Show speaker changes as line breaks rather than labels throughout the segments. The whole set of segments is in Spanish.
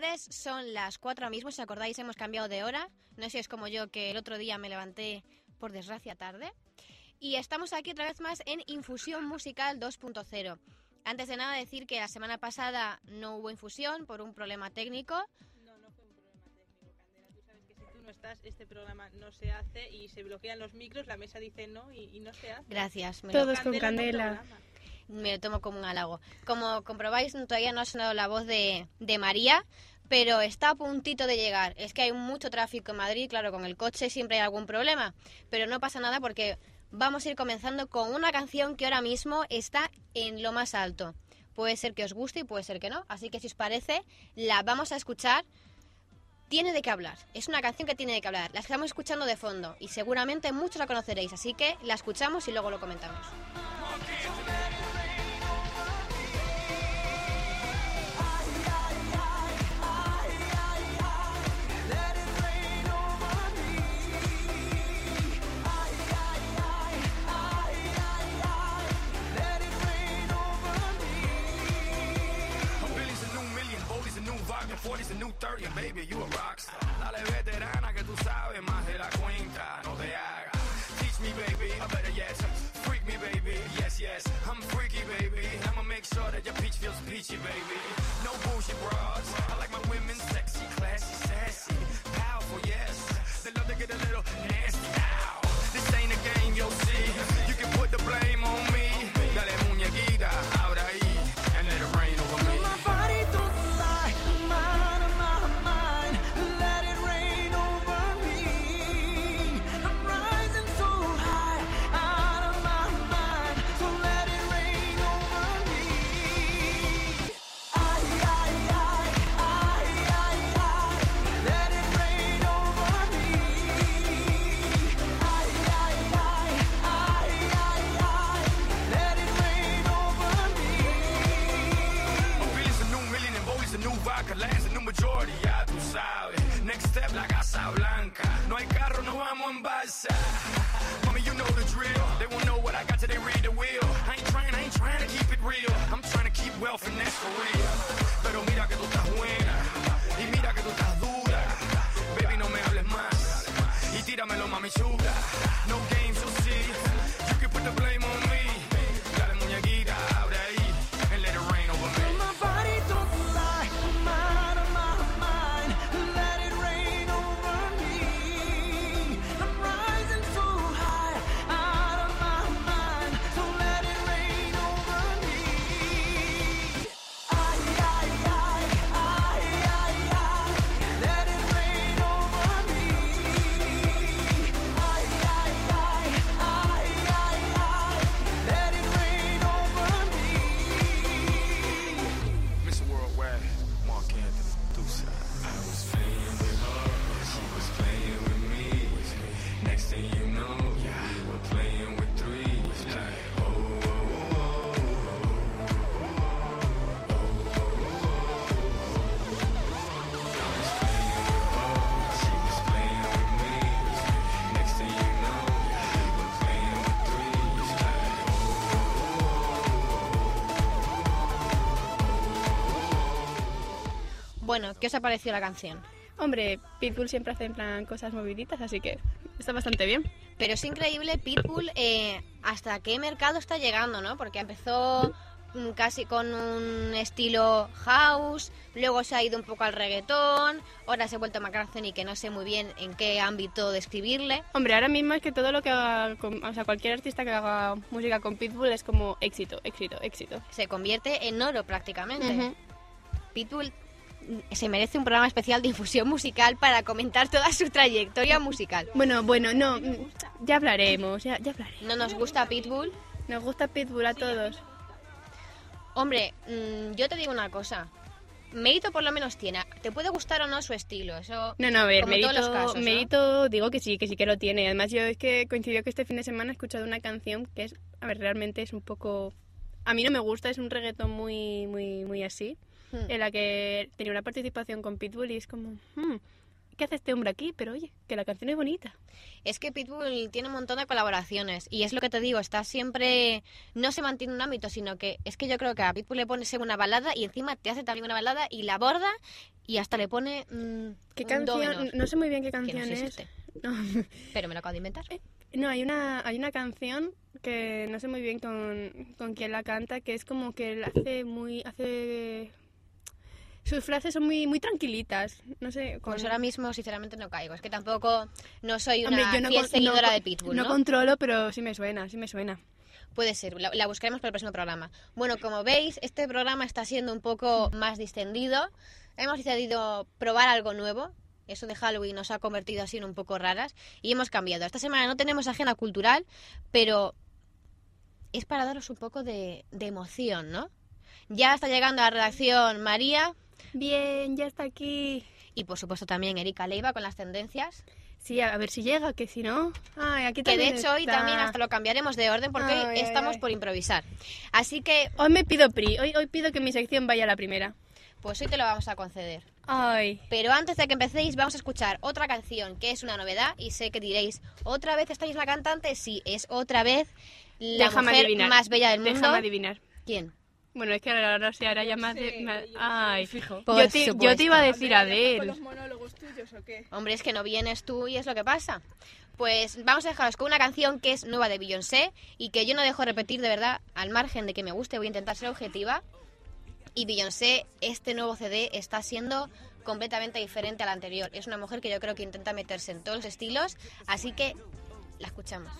Tardes, son las 4 ahora mismo, si acordáis hemos cambiado de hora, no sé si es como yo que el otro día me levanté por desgracia tarde, y estamos aquí otra vez más en Infusión Musical 2.0. Antes de nada decir que la semana pasada no hubo infusión por un problema técnico,
No, no fue un problema técnico, Candela. Tú sabes que si tú no estás, este programa no se hace y se bloquean los micros, la mesa dice no y, y no se hace.
gracias, me
Todos con candela.
Me lo tomo como un halago. Como comprobáis, todavía no ha sonado la voz de, de María, pero está a puntito de llegar. Es que hay mucho tráfico en Madrid, claro, con el coche siempre hay algún problema, pero no pasa nada porque vamos a ir comenzando con una canción que ahora mismo está en lo más alto. Puede ser que os guste y puede ser que no, así que si os parece, la vamos a escuchar. Tiene de qué hablar, es una canción que tiene de qué hablar. La estamos escuchando de fondo y seguramente muchos la conoceréis, así que la escuchamos y luego lo comentamos.
30, and baby, you a rockstar. Dale veterana que tú sabes más de la cuenta, no te hagas. Teach me, baby, I better yes. Freak me, baby, yes, yes. I'm freaky, baby. I'ma make sure that your peach feels peachy, baby.
¿Qué os ha parecido la canción?
Hombre, Pitbull siempre hace en plan cosas moviditas, así que está bastante bien.
Pero es increíble Pitbull eh, hasta qué mercado está llegando, ¿no? Porque empezó mm, casi con un estilo house, luego se ha ido un poco al reggaetón, ahora se ha vuelto a McCartney que no sé muy bien en qué ámbito describirle.
Hombre, ahora mismo es que todo lo que haga, con- o sea, cualquier artista que haga música con Pitbull es como éxito, éxito, éxito.
Se convierte en oro prácticamente. Pitbull se merece un programa especial de infusión musical para comentar toda su trayectoria musical.
Bueno, bueno, no, mm, ya hablaremos, ya, ya hablaremos.
¿No nos gusta Pitbull?
Nos gusta Pitbull a todos.
Hombre, mm, yo te digo una cosa. Mérito por lo menos tiene. Te puede gustar o no su estilo, eso...
No, no, a ver, mérito,
casos, ¿no?
mérito digo que sí, que sí que lo tiene. Además, yo es que coincidió que este fin de semana he escuchado una canción que es, a ver, realmente es un poco... A mí no me gusta, es un reggaetón muy, muy, muy así,
Hmm.
en la que tenía una participación con Pitbull y es como, hmm, ¿qué hace este hombre aquí? Pero oye, que la canción es bonita.
Es que Pitbull tiene un montón de colaboraciones y es lo que te digo, está siempre, no se mantiene en un ámbito, sino que es que yo creo que a Pitbull le pones una balada y encima te hace también una balada y la aborda y hasta le pone mm,
¿Qué canción? No sé muy bien qué
no
canción
si
es. No.
pero me lo acabo de inventar.
No, hay una, hay una canción que no sé muy bien con, con quién la canta, que es como que él hace muy, hace... Sus frases son muy, muy tranquilitas, no sé. con-
Pues ahora mismo sinceramente no caigo, es que tampoco no soy una
Hombre, yo no
fiel
con-
seguidora
no-
de Pitbull,
No
¿no?
controlo, pero sí me suena, sí me suena.
Puede ser, la, la buscaremos para el próximo programa. Bueno, como veis, este programa está siendo un poco más distendido. Hemos decidido probar algo nuevo. Eso de Halloween nos ha convertido así en un poco raras y hemos cambiado. Esta semana no tenemos agenda cultural, pero es para daros un poco de, de emoción, ¿no? Ya está llegando a la redacción María
Bien, ya está aquí.
y por supuesto también Erika Leiva con las tendencias.
Sí, a ver si llega, que si no... Ay, aquí
Que de hecho hoy
está.
también hasta lo cambiaremos de orden porque hoy
Ay,
estamos por improvisar. Así que
Hoy me pido PRI, hoy, hoy pido que mi sección vaya a la primera.
pues hoy te lo vamos a conceder.
Ay,
Pero antes de que empecéis, vamos a escuchar otra canción que es una novedad y sé que diréis, ¿otra vez estáis la cantante? Sí, es otra vez la
déjame
mujer
adivinar.
más bella del mundo.
Déjame adivinar.
¿Quién?
Bueno, es que ahora, sí, ahora ya más de... más-
yo sé.
Ay,
Fijo.
Yo te, yo te iba a decir
Andrea, ¿ya
Adele.
estás con los monólogos tuyos o qué?
Hombre, es que no vienes tú y es lo que pasa. Pues vamos a dejaros con una canción que es nueva de Beyoncé y que yo no dejo repetir de verdad, al margen de que me guste, voy a intentar ser objetiva. Y Beyoncé, este nuevo CD está siendo completamente diferente al anterior. Es una mujer que yo creo que intenta meterse en todos los estilos, así que la escuchamos.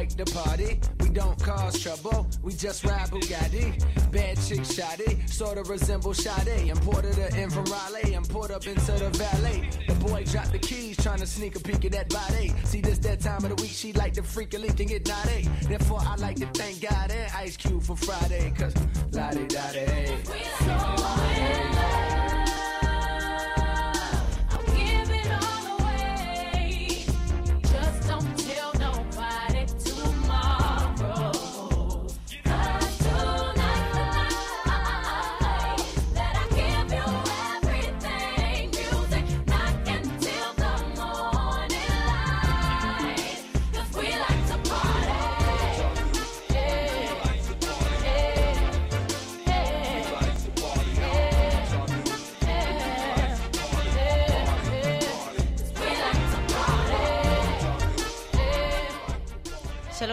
Like to party, we don't cause trouble, we just ride Bugatti. Bad chick shoddy, sorta resemble Sade. Imported her in from Raleigh and put up into the valet. The boy dropped the keys, trying to sneak a peek at that body. See, this that time of the week, she like to freak a leak and get naughty. Therefore, I like to thank God and Ice Cube for Friday, cause la di da di.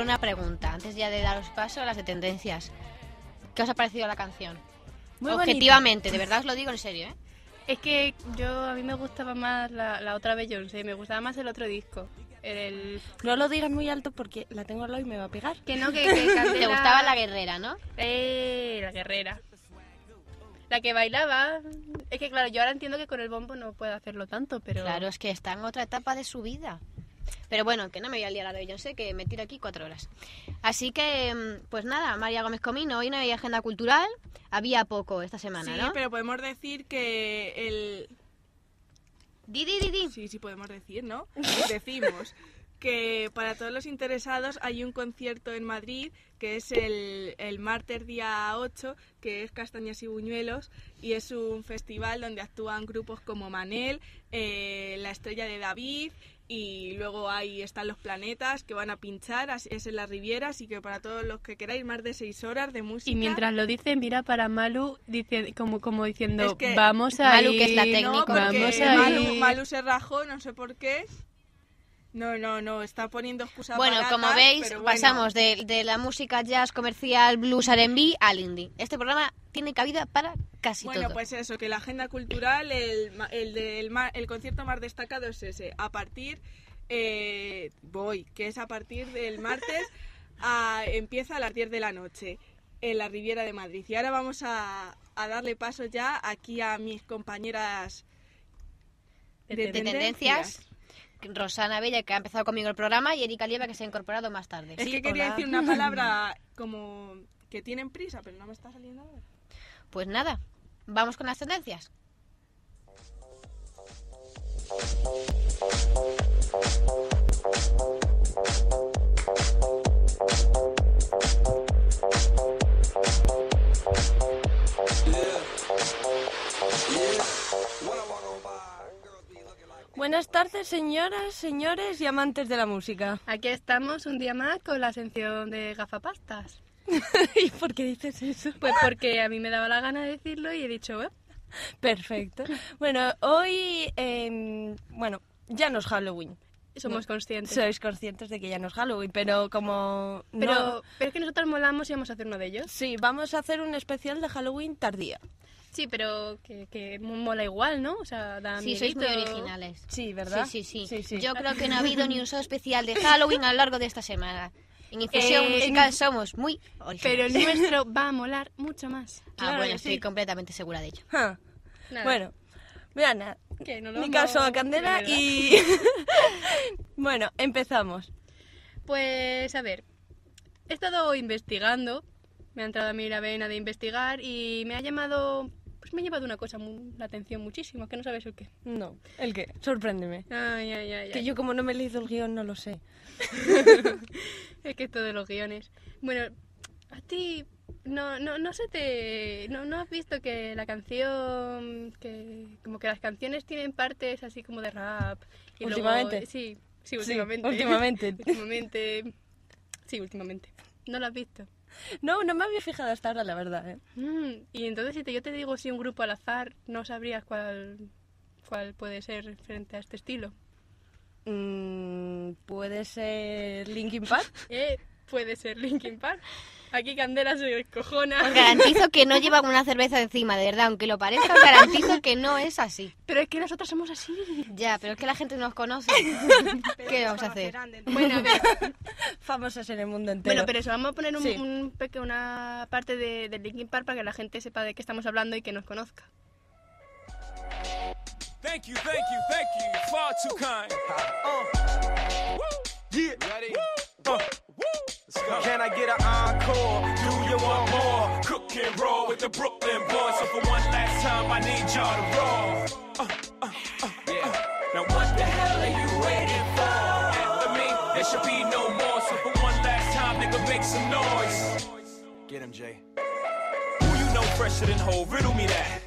Una pregunta, antes ya de daros paso a las de tendencias. ¿Qué os ha parecido la canción?
Muy bonita.
Objetivamente, de verdad os lo digo en serio, ¿eh?
Es que yo a mí me gustaba más la, la otra Beyoncé, me gustaba más el otro disco. El,
No lo digas muy alto porque la tengo al lado y me va a pegar.
que no, que, que
Te gustaba la guerrera, ¿no?
Eh, la guerrera. La que bailaba. Es que claro, yo ahora entiendo que con el bombo no puede hacerlo tanto, pero...
Claro, es que está en otra etapa de su vida. Pero bueno, que no me voy a liar a de Beyoncé, que me tiro aquí cuatro horas. Así que, mm, pues nada, María Gómez Comino, hoy no había agenda cultural, había poco esta semana,
Sí,
¿no?
pero podemos decir que el...
Di, di, di, di.
Sí, sí podemos decir, ¿no? Decimos que para todos los interesados hay un concierto en Madrid que es el, el martes día 8, que es Castañas y Buñuelos, y es un festival donde actúan grupos como Manel, eh, La Estrella de David, y luego ahí están los planetas que van a pinchar, así- es en la Riviera, así que para todos los que queráis más de seis horas de música.
Y mientras lo dice, mira para Malu, dice, como, como diciendo,
Es que
vamos a
Malu, que es la técnica.
No,
vamos a
Malu,
ir".
Malu se rajó, no sé por qué. No, no, no, está poniendo excusas
Bueno,
baratas,
como veis,
bueno.
pasamos de, de la música jazz comercial, blues, R&B al indie. Este programa tiene cabida para casi
Bueno,
todo.
pues eso, que la agenda cultural, el, el, del ma- el concierto más destacado es ese. A partir, eh, voy, que es a partir del martes, a- empieza a las 10 de la noche en la Riviera de Madrid. Y ahora vamos a, a darle paso ya aquí a mis compañeras
De
de tendencias, Rosana Bella, que ha empezado conmigo el programa, y Erika Lieva, que se ha incorporado más tarde.
Es
Sí,
que quería
hola.
decir una palabra como que tienen prisa, pero no me está saliendo ahora.
Pues nada, vamos con las tendencias.
Buenas tardes, señoras, señores y amantes de la música.
Aquí estamos un día más con la sección de gafapastas.
¿Y por qué dices eso?
Pues porque a mí me daba la gana de decirlo y he dicho, "Eh,
Perfecto. Bueno, hoy, em, bueno, ya no es Halloween.
somos conscientes.
Sois conscientes de que ya no es Halloween, pero como
Pero,
no-
pero es que nosotros molamos y vamos a hacer uno de ellos.
Sí, vamos a hacer un especial de Halloween tardía.
Sí, pero que, que mola igual, ¿no? O sea, da
Sí, sois muy originales.
Sí, ¿verdad?
Sí, sí, sí,
Sí, sí.
Yo creo que no ha habido ni un solo especial de Halloween a lo largo de esta semana. En Infusión
Eh,
Musical somos muy
Pero
originales.
el nuestro va a molar mucho más.
ah,
claro
bueno, estoy
sí.
completamente segura de ello.
Nada.
Bueno, vean,
no
mi caso a Candela y... bueno, empezamos.
Pues a ver, he estado investigando, me ha entrado a mí la vena de investigar y me ha llamado, pues me ha llevado una cosa mu- la atención muchísimo, que no sabes el qué.
No, ¿el qué? Sorpréndeme.
Ay, ay, ay,
Que yo como no me he leído el guion no lo sé.
Es que esto de los guiones. Bueno, a ti no, no, no se te, no, no has visto que la canción, que como que las canciones tienen partes así como de rap. Y
¿Últimamente?
sí, sí,
Sí,
últimamente.
últimamente.
últimamente. Sí, últimamente. ¿No lo has visto?
No, no me había fijado hasta ahora, la verdad. ¿eh?
Mm, y entonces si te- yo te digo si un grupo al azar, no sabrías cuál, cuál puede ser frente a este estilo.
Mm, ¿Puede ser Linkin Park?
Eh, puede ser Linkin Park.
Aquí Candela se descojona.
Os garantizo que no llevan una cerveza encima, de verdad, aunque lo parezca, os garantizo que no es así.
Pero es que nosotros somos así.
Ya, pero es que la gente no nos conoce. ¿Qué vamos a hacer?
Bueno,
Famosas en el mundo entero.
bueno, pero eso, vamos a poner un,
Sí.
un peque- una parte de, de Linkin Park para que la gente sepa de qué estamos hablando y que nos conozca.
Thank you, thank you, thank you. Far too kind. Uh. Woo. Yeah. Ready? Uh. Can I get an encore? Do you want more? Cook and roll with the Brooklyn boys. So for one last time, I need y'all to roll. Uh, uh, uh, yeah. Now what the hell are you waiting for? After me, there should be no more. So for one last time, nigga, make some noise. Get him, Jay. Who you know fresher than whole? Riddle me that.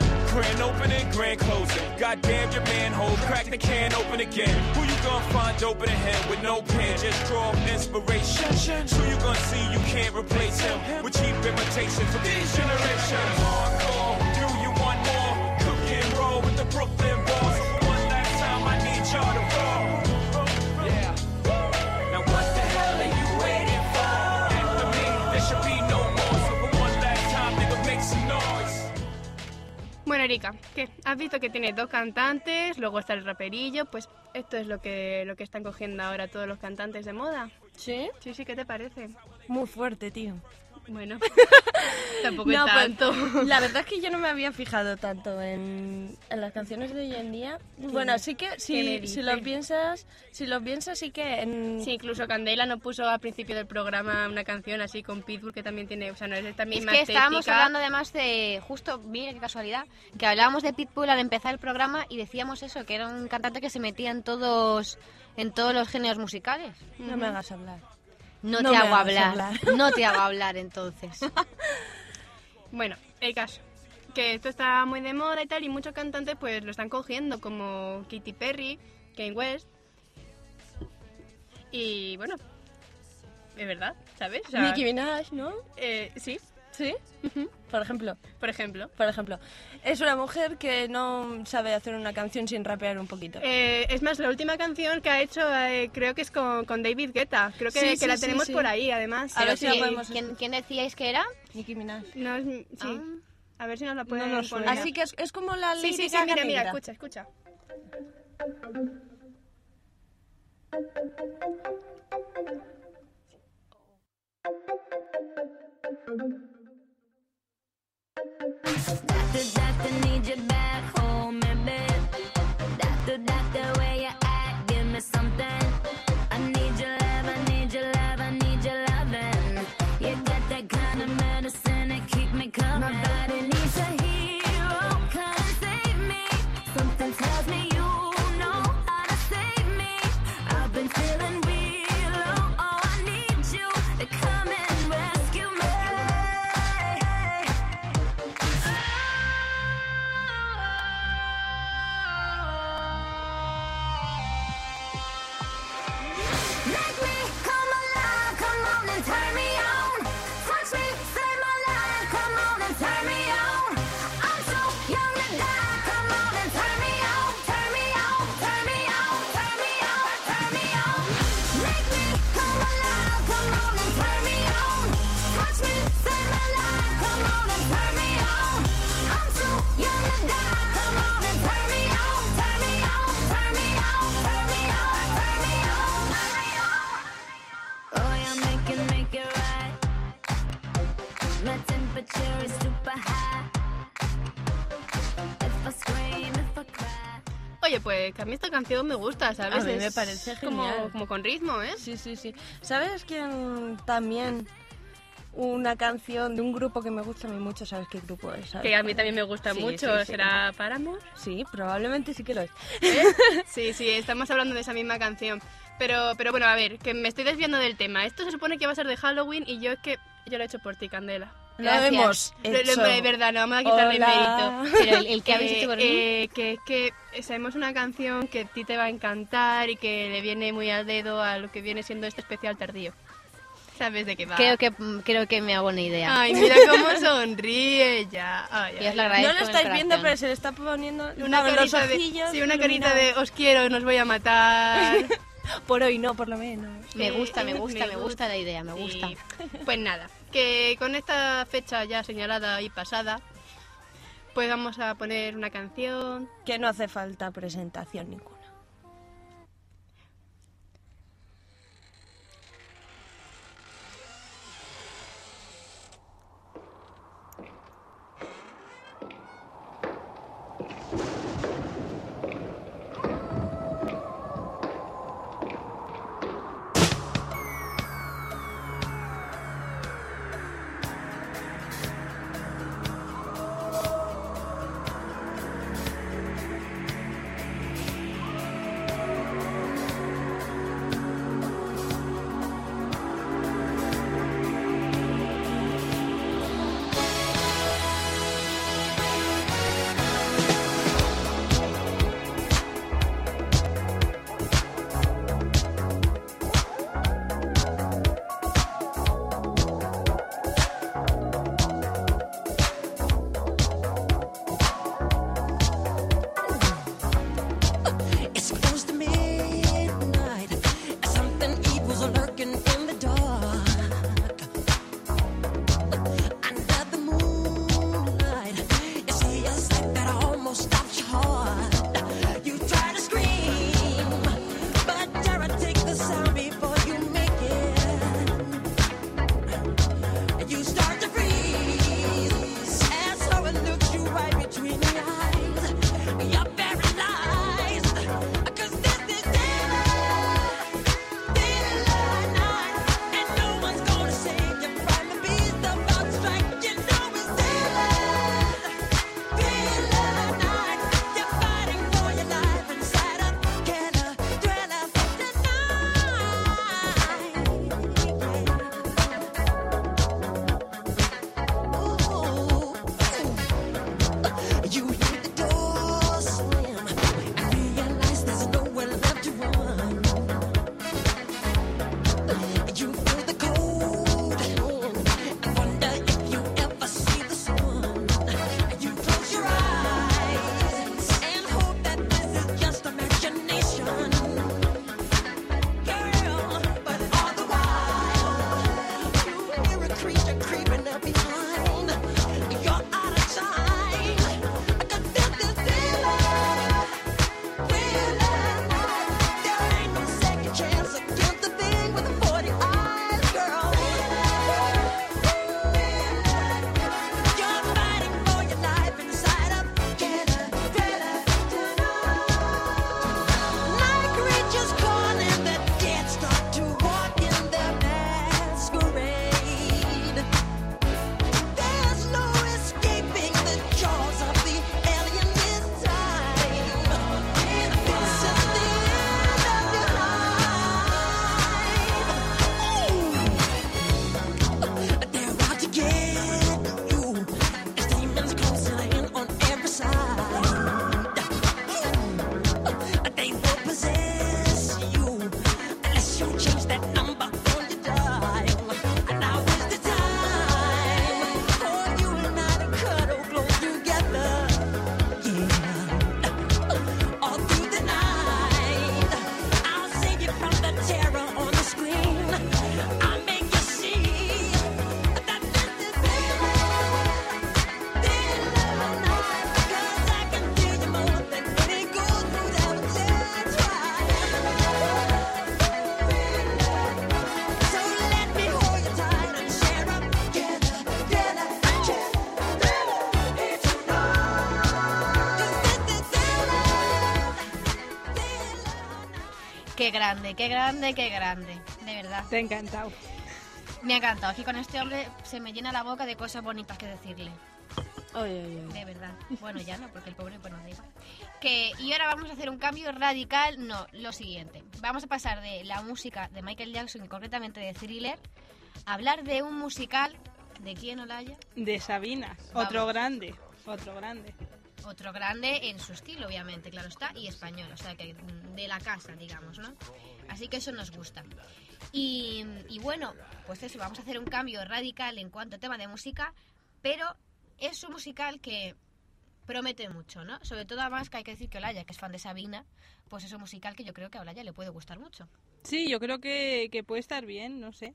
Grand opening, grand closing. Goddamn your manhole, crack the can open again. Who you gonna find open a hand with no pen? Just draw inspiration. Who you gonna see you can't replace him with cheap imitations from these generations? Hardcore, do you want more? Cook and roll with the Brooklyn
Bueno, Erika, ¿qué? ¿Has visto que tiene dos cantantes? Luego está el raperillo. Pues esto es lo que, lo que están cogiendo ahora todos los cantantes de moda.
¿Sí?
Sí, sí, ¿qué te parece?
Muy fuerte, tío.
Bueno, tampoco
No,
es
pues,
tanto.
la verdad es que yo no me había fijado tanto en, en las canciones de hoy en día. Bueno, sí que
¿Qué me
si, si lo piensas, si lo piensas sí que en
Sí, incluso Candela no puso al principio del programa una canción así con Pitbull que también tiene, o sea, no es esta
Es
misma
que estábamos
estética.
hablando además de, justo, mira qué casualidad, que hablábamos de Pitbull al empezar el programa y decíamos eso, que era un cantante que se metía en todos, en todos los géneros musicales.
no me hagas hablar.
No,
No
te hago hablar. no te hago hablar entonces.
Bueno, el caso. Que esto está muy de moda y tal, y muchos cantantes pues lo están cogiendo, como Katy Perry, Kanye West. Y bueno, es verdad, ¿sabes? O sea,
Nicki Minaj, ¿no?
eh, sí,
Sí. Por ejemplo,
por ejemplo.
por ejemplo, es una mujer que no sabe hacer una canción sin rapear un poquito.
Eh, es más, la última canción que ha hecho eh, creo que es con, con David Guetta. Creo que,
Sí,
que
sí,
la
sí,
tenemos
sí.
por ahí, además.
A ver
Pero
si la
sí,
podemos
¿quién, quién decíais que era?
Nicki Minaj.
No, es, sí.
Ah.
A ver si nos la pueden
No
poner.
Así que es, es como la
Sí, sí, sí,
lírica
mira, mira, escucha, escucha. Oye, pues que a mí esta canción me gusta, ¿sabes?
A mí me parece
como,
genial.
como con ritmo, ¿eh?
Sí, sí, sí. ¿Sabes quién también? Una canción de un grupo que me gusta a mí mucho, ¿sabes qué grupo es? ¿Sabes
Que a mí también me gusta
Sí,
mucho.
sí, sí.
¿Será Paramore?
Sí, probablemente sí que lo es.
Sí, sí, estamos hablando de esa misma canción. Pero, pero bueno, a ver, que me estoy desviando del tema. Esto se supone que va a ser de Halloween y yo es que yo lo he hecho por ti, Candela.
Lo
Gracias.
hemos
Pero,
hecho.
es verdad, no vamos a quitarle
Hola.
mérito.
Pero el, el que habéis
Eh,
hecho por mí.
eh, que es que sabemos una canción que a ti te va a encantar y que le viene muy al dedo a lo que viene siendo este especial tardío. ¿Sabes de qué va?
Creo que, creo que me hago una idea.
Ay, mira cómo sonríe ya. Ay, ay,
lo
ay.
No lo estáis viendo, pero se le está poniendo
Una carita, de, sí, una carita de os quiero, nos voy a matar.
Por hoy no, por lo menos.
Me gusta, me gusta, me
me
gusta la idea, me gusta.
Sí. Pues nada, que con esta fecha ya señalada y pasada, pues vamos a poner una canción.
Que no hace falta presentación ninguna.
Grande, qué grande, qué grande. De verdad.
Te ha encantado.
Me ha encantado. Aquí con este hombre se me llena la boca de cosas bonitas que decirle.
Oye, oye, oye.
De verdad. Bueno, ya no, porque el pobre pues no da igual. Que, y ahora vamos a hacer un cambio radical. No, lo siguiente. Vamos a pasar de la música de Michael Jackson y concretamente de Thriller a hablar de un musical ¿De quién, Olaya?
De Sabina,
Vamos.
otro grande, otro grande.
Otro grande en su estilo, obviamente, claro está, y español, o sea que de la casa, digamos, ¿no? Así que eso nos gusta. Y, y bueno, pues eso, vamos a hacer un cambio radical en cuanto a tema de música, pero es un musical que promete mucho, ¿no? Sobre todo además que hay que decir que Olaya, que es fan de Sabina, pues es un musical que yo creo que a Olaya le puede gustar mucho.
Sí, yo creo que, que puede estar bien, no sé.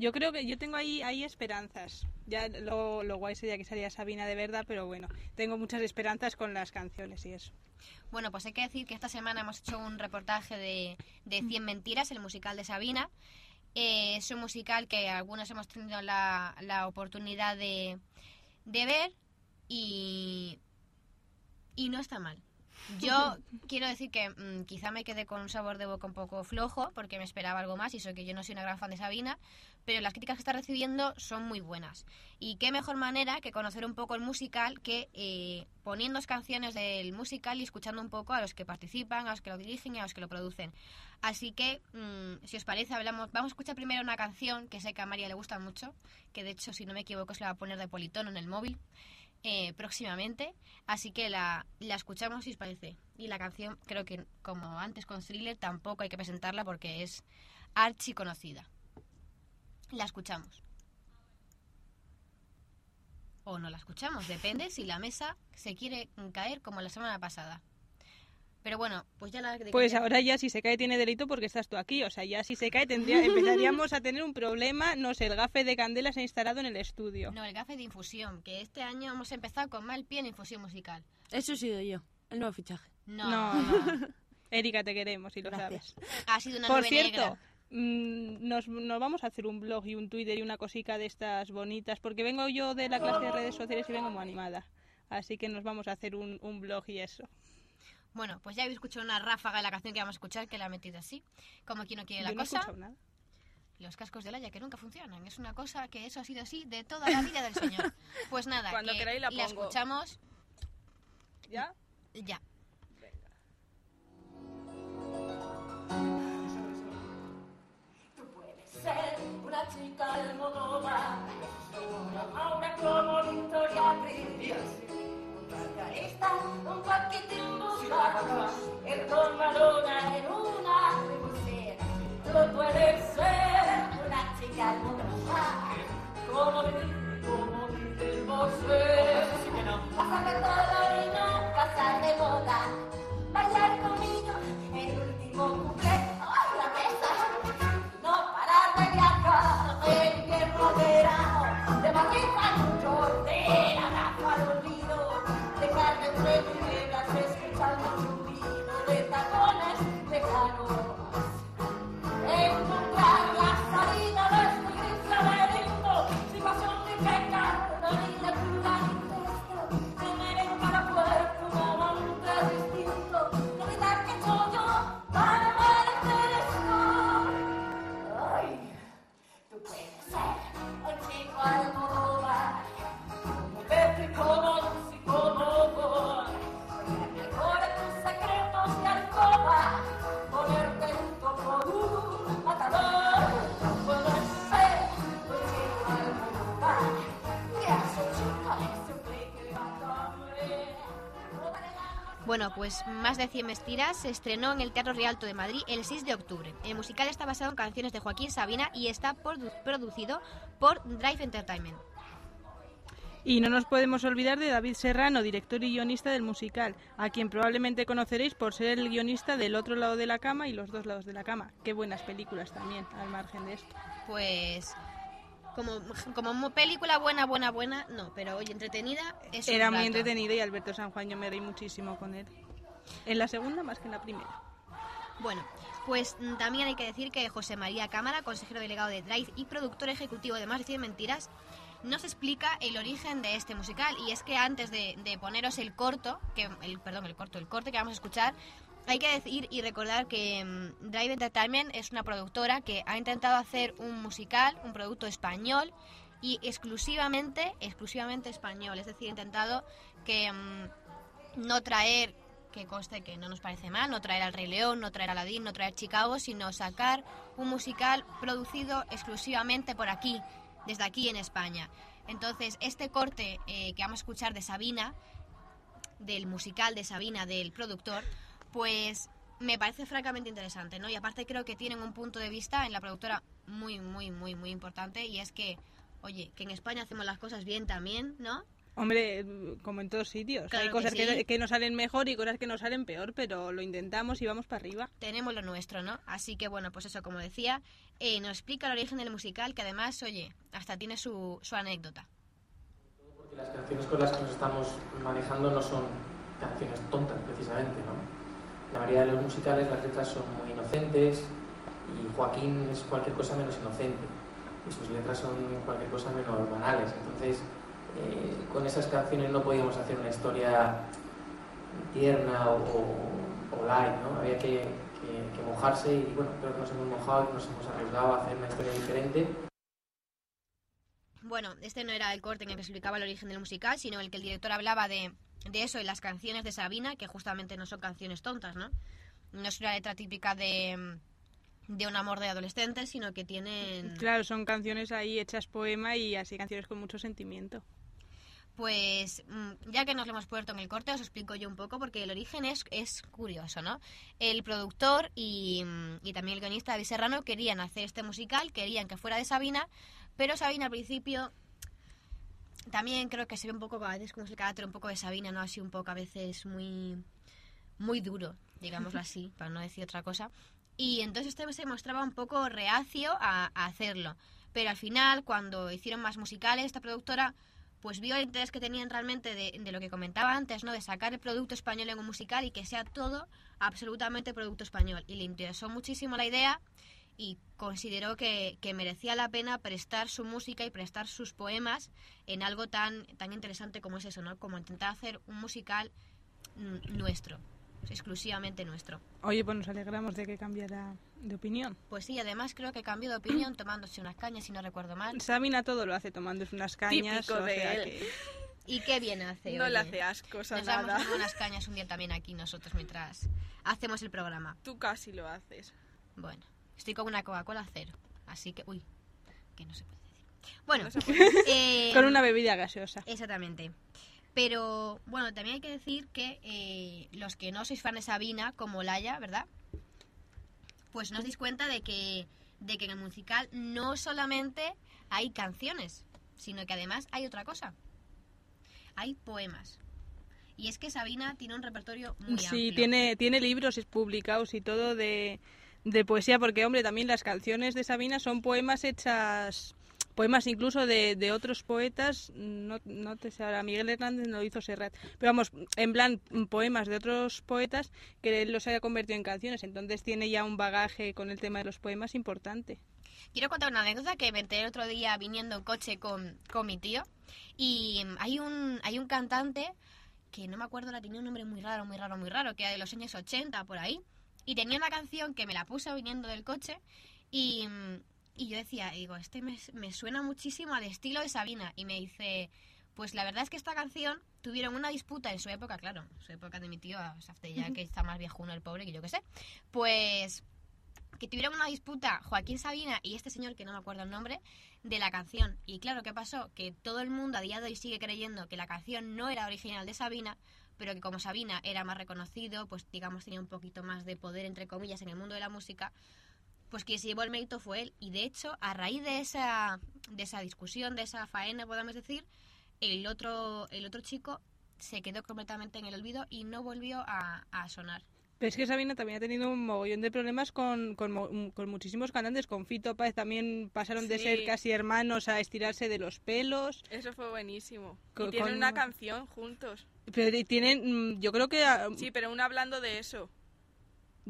Yo creo que yo tengo ahí, ahí esperanzas. Ya lo, lo guay sería que saliera Sabina de verdad, pero bueno, tengo muchas esperanzas con las canciones y eso.
Bueno, pues hay que decir que esta semana hemos hecho un reportaje de, de 100 mentiras, el musical de Sabina. Eh, es un musical que algunos hemos tenido la, la oportunidad de, de ver y, y no está mal. Yo quiero decir que mm, quizá me quedé con un sabor de boca un poco flojo porque me esperaba algo más y soy que yo no soy una gran fan de Sabina, pero las críticas que está recibiendo son muy buenas. Y qué mejor manera que conocer un poco el musical que eh, poniendo canciones del musical y escuchando un poco a los que participan, a los que lo dirigen y a los que lo producen. Así que, mm, si os parece, hablamos, vamos a escuchar primero una canción que sé que a María le gusta mucho, que de hecho, si no me equivoco, se la va a poner de politono en el móvil eh, próximamente. Así que la, la escuchamos si os parece. Y la canción, creo que como antes con Thriller, tampoco hay que presentarla porque es archi conocida. La escuchamos. O no la escuchamos, depende si la mesa se quiere caer como la semana pasada. Pero bueno, pues ya la...
Pues ahora ya si se cae tiene delito porque estás tú aquí. O sea, ya si se cae tendría, empezaríamos a tener un problema. No sé, el gafe de candela se ha instalado en el estudio.
No, el gafe de infusión, que este año hemos empezado con mal pie en infusión musical.
Eso he sido yo, el nuevo fichaje.
No,
No, no. Erika, te queremos y lo
Gracias.
sabes.
ha sido una
Por
nube
cierto,
negra.
mm, nos, nos vamos a hacer un blog y un Twitter y una cosica de estas bonitas, porque vengo yo de la clase de redes sociales y vengo muy animada. Así que nos vamos a hacer un, un blog y eso.
Bueno, pues ya habéis escuchado una ráfaga de la canción que vamos a escuchar, que la ha metido así, como quien no quiere la
Yo no he
cosa.
escuchado nada.
Los cascos de Laia que nunca funcionan. Es una cosa que eso ha sido así de toda la vida del señor. Pues nada,
Cuando
que
queráis la
la
pongo.
escuchamos
¿Ya?
ya.
ser una chica del obra como Victoria chica Almodóvar, como Vivi, como Vivi Bosé. Pasar de de
100 mentiras se estrenó en el Teatro Rialto de Madrid el 6 de octubre. El musical está basado en canciones de Joaquín Sabina y está produ- producido por Drive Entertainment.
Y no nos podemos olvidar de David Serrano, director y guionista del musical, a quien probablemente conoceréis por ser el guionista del otro lado de la cama y los dos lados de la cama. Qué buenas películas también, al margen de esto.
Pues como, como mo- película buena, buena, buena, no, pero oye, entretenida es un
Era muy entretenida y Alberto San Juan yo me reí muchísimo con él. En la segunda más que en la primera.
Bueno, pues también hay que decir que José María Cámara, consejero delegado de Drive y productor ejecutivo de Más de 100 Mentiras, nos explica el origen de este musical. Y es que antes de, de poneros el corto, que el, perdón, el corto, el corte que vamos a escuchar, hay que decir y recordar que mm, Drive Entertainment es una productora que ha intentado hacer un musical, un producto español y exclusivamente, exclusivamente español. Es decir, ha intentado que mm, no traer, que conste que no nos parece mal, no traer al Rey León, no traer a Aladdin, no traer Chicago, sino sacar un musical producido exclusivamente por aquí, desde aquí en España. Entonces, este corte eh, que vamos a escuchar de Sabina, del musical de Sabina, del productor, pues me parece francamente interesante, ¿no? Y aparte creo que tienen un punto de vista en la productora muy, muy, muy, muy importante y es que, oye, que en España hacemos las cosas bien también, ¿no?
Hombre, como en todos sitios.
Claro
Hay
que
cosas que,
sí.
que nos salen mejor y cosas que nos salen peor, pero lo intentamos y vamos para arriba.
Tenemos lo nuestro, ¿no? Así que bueno, pues eso, como decía, eh, nos explica el origen del musical, que además, oye, hasta tiene su, su anécdota.
Porque las canciones con las que nos estamos manejando no son canciones tontas, precisamente, ¿no? La mayoría de los musicales, las letras son muy inocentes y Joaquín es cualquier cosa menos inocente. Y sus letras son cualquier cosa menos banales. Entonces, eh, con esas canciones no podíamos hacer una historia tierna o, o- o light, ¿no? Había que, que- que mojarse y bueno, creo que nos hemos mojado y nos hemos arriesgado a hacer una historia diferente.
Bueno, este no era el corte en el que se explicaba el origen del musical, sino el que el director hablaba de, de eso y las canciones de Sabina, que justamente no son canciones tontas, ¿no? No es una letra típica de, de un amor de adolescentes, sino que tienen...
Claro, son canciones ahí hechas poema y así canciones con mucho sentimiento.
Pues mm, ya que nos lo hemos puesto en el corte, os explico yo un poco porque el origen es, es curioso, ¿no? El productor y, mm, y también el guionista David Serrano querían hacer este musical, querían que fuera de Sabina, pero Sabina al principio también creo que se ve un poco a veces como es el carácter un poco de Sabina, ¿no? Así un poco a veces muy, muy duro, digámoslo así, para no decir otra cosa. Y entonces este se mostraba un poco reacio a, a hacerlo. Pero al final, cuando hicieron más musicales, esta productora pues vio el interés que tenían realmente de, de lo que comentaba antes, ¿no? De sacar el producto español en un musical y que sea todo absolutamente producto español. Y le interesó muchísimo la idea y consideró que, que merecía la pena prestar su música y prestar sus poemas en algo tan, tan interesante como es eso, ¿no? Como intentar hacer un musical mm, nuestro, exclusivamente nuestro.
Oye, pues nos alegramos de que cambiara de opinión.
Pues sí, además creo que cambió de opinión tomándose unas cañas, si no recuerdo mal.
Sabina todo lo hace tomándose unas cañas.
Típico
o
de
sea
él.
que-
Y qué bien hace.
No le
oye.
hace ascos a
Nos vamos a
nada.
unas cañas un día también aquí nosotros mientras hacemos el programa.
Tú casi lo haces.
Bueno, estoy con una Coca-Cola cero, así que, uy, que no se puede decir. Bueno,
No puede.
eh,
Con una bebida gaseosa.
Exactamente. Pero bueno, también hay que decir que eh, los que no sois fan de Sabina, como Laia, ¿verdad? Pues no os dais cuenta de que, de que en el musical no solamente hay canciones, sino que además hay otra cosa. Hay poemas. Y es que Sabina tiene un repertorio muy
Sí,
amplio.
tiene, tiene libros publicados y todo de, de poesía, porque, hombre, también las canciones de Sabina son poemas hechas, poemas incluso de, otros poetas, no, no te sé ahora, Miguel Hernández no lo hizo Serrat, pero vamos, en plan, poemas de otros poetas que los haya convertido en canciones, entonces tiene ya un bagaje con el tema de los poemas importante.
Quiero contar una anécdota que me enteré el otro día viniendo en coche con, con mi tío. Y mm, hay un, hay un cantante que no me acuerdo, ahora tenía un nombre muy raro, muy raro, muy raro, que era de los años 80 por ahí. Y tenía una canción que me la puse viniendo del coche y, mm, y yo decía, digo, este me, me suena muchísimo al estilo de Sabina. Y me dice, pues la verdad es que esta canción tuvieron una disputa en su época, claro, en su época de mi tío, ya que está más viejuno el pobre que yo que sé. Pues que tuvieron una disputa Joaquín Sabina y este señor, que no me acuerdo el nombre, de la canción. Y claro, ¿qué pasó? Que todo el mundo a día de hoy sigue creyendo que la canción no era original de Sabina, pero que como Sabina era más reconocido, pues digamos tenía un poquito más de poder, entre comillas, en el mundo de la música, pues quien se llevó el mérito fue él. Y de hecho, a raíz de esa, de esa discusión, de esa faena, podemos decir, el otro, el otro chico se quedó completamente en el olvido y no volvió a, a sonar.
Pero es que Sabina también ha tenido un mogollón de problemas con, con, con muchísimos cantantes. Con Fito Páez también pasaron de
Sí.
ser casi hermanos a estirarse de los pelos.
Eso fue buenísimo.
Co-
y tienen
con-
una canción juntos.
Pero tienen, mm, yo creo que ah,
Sí, pero una hablando de eso.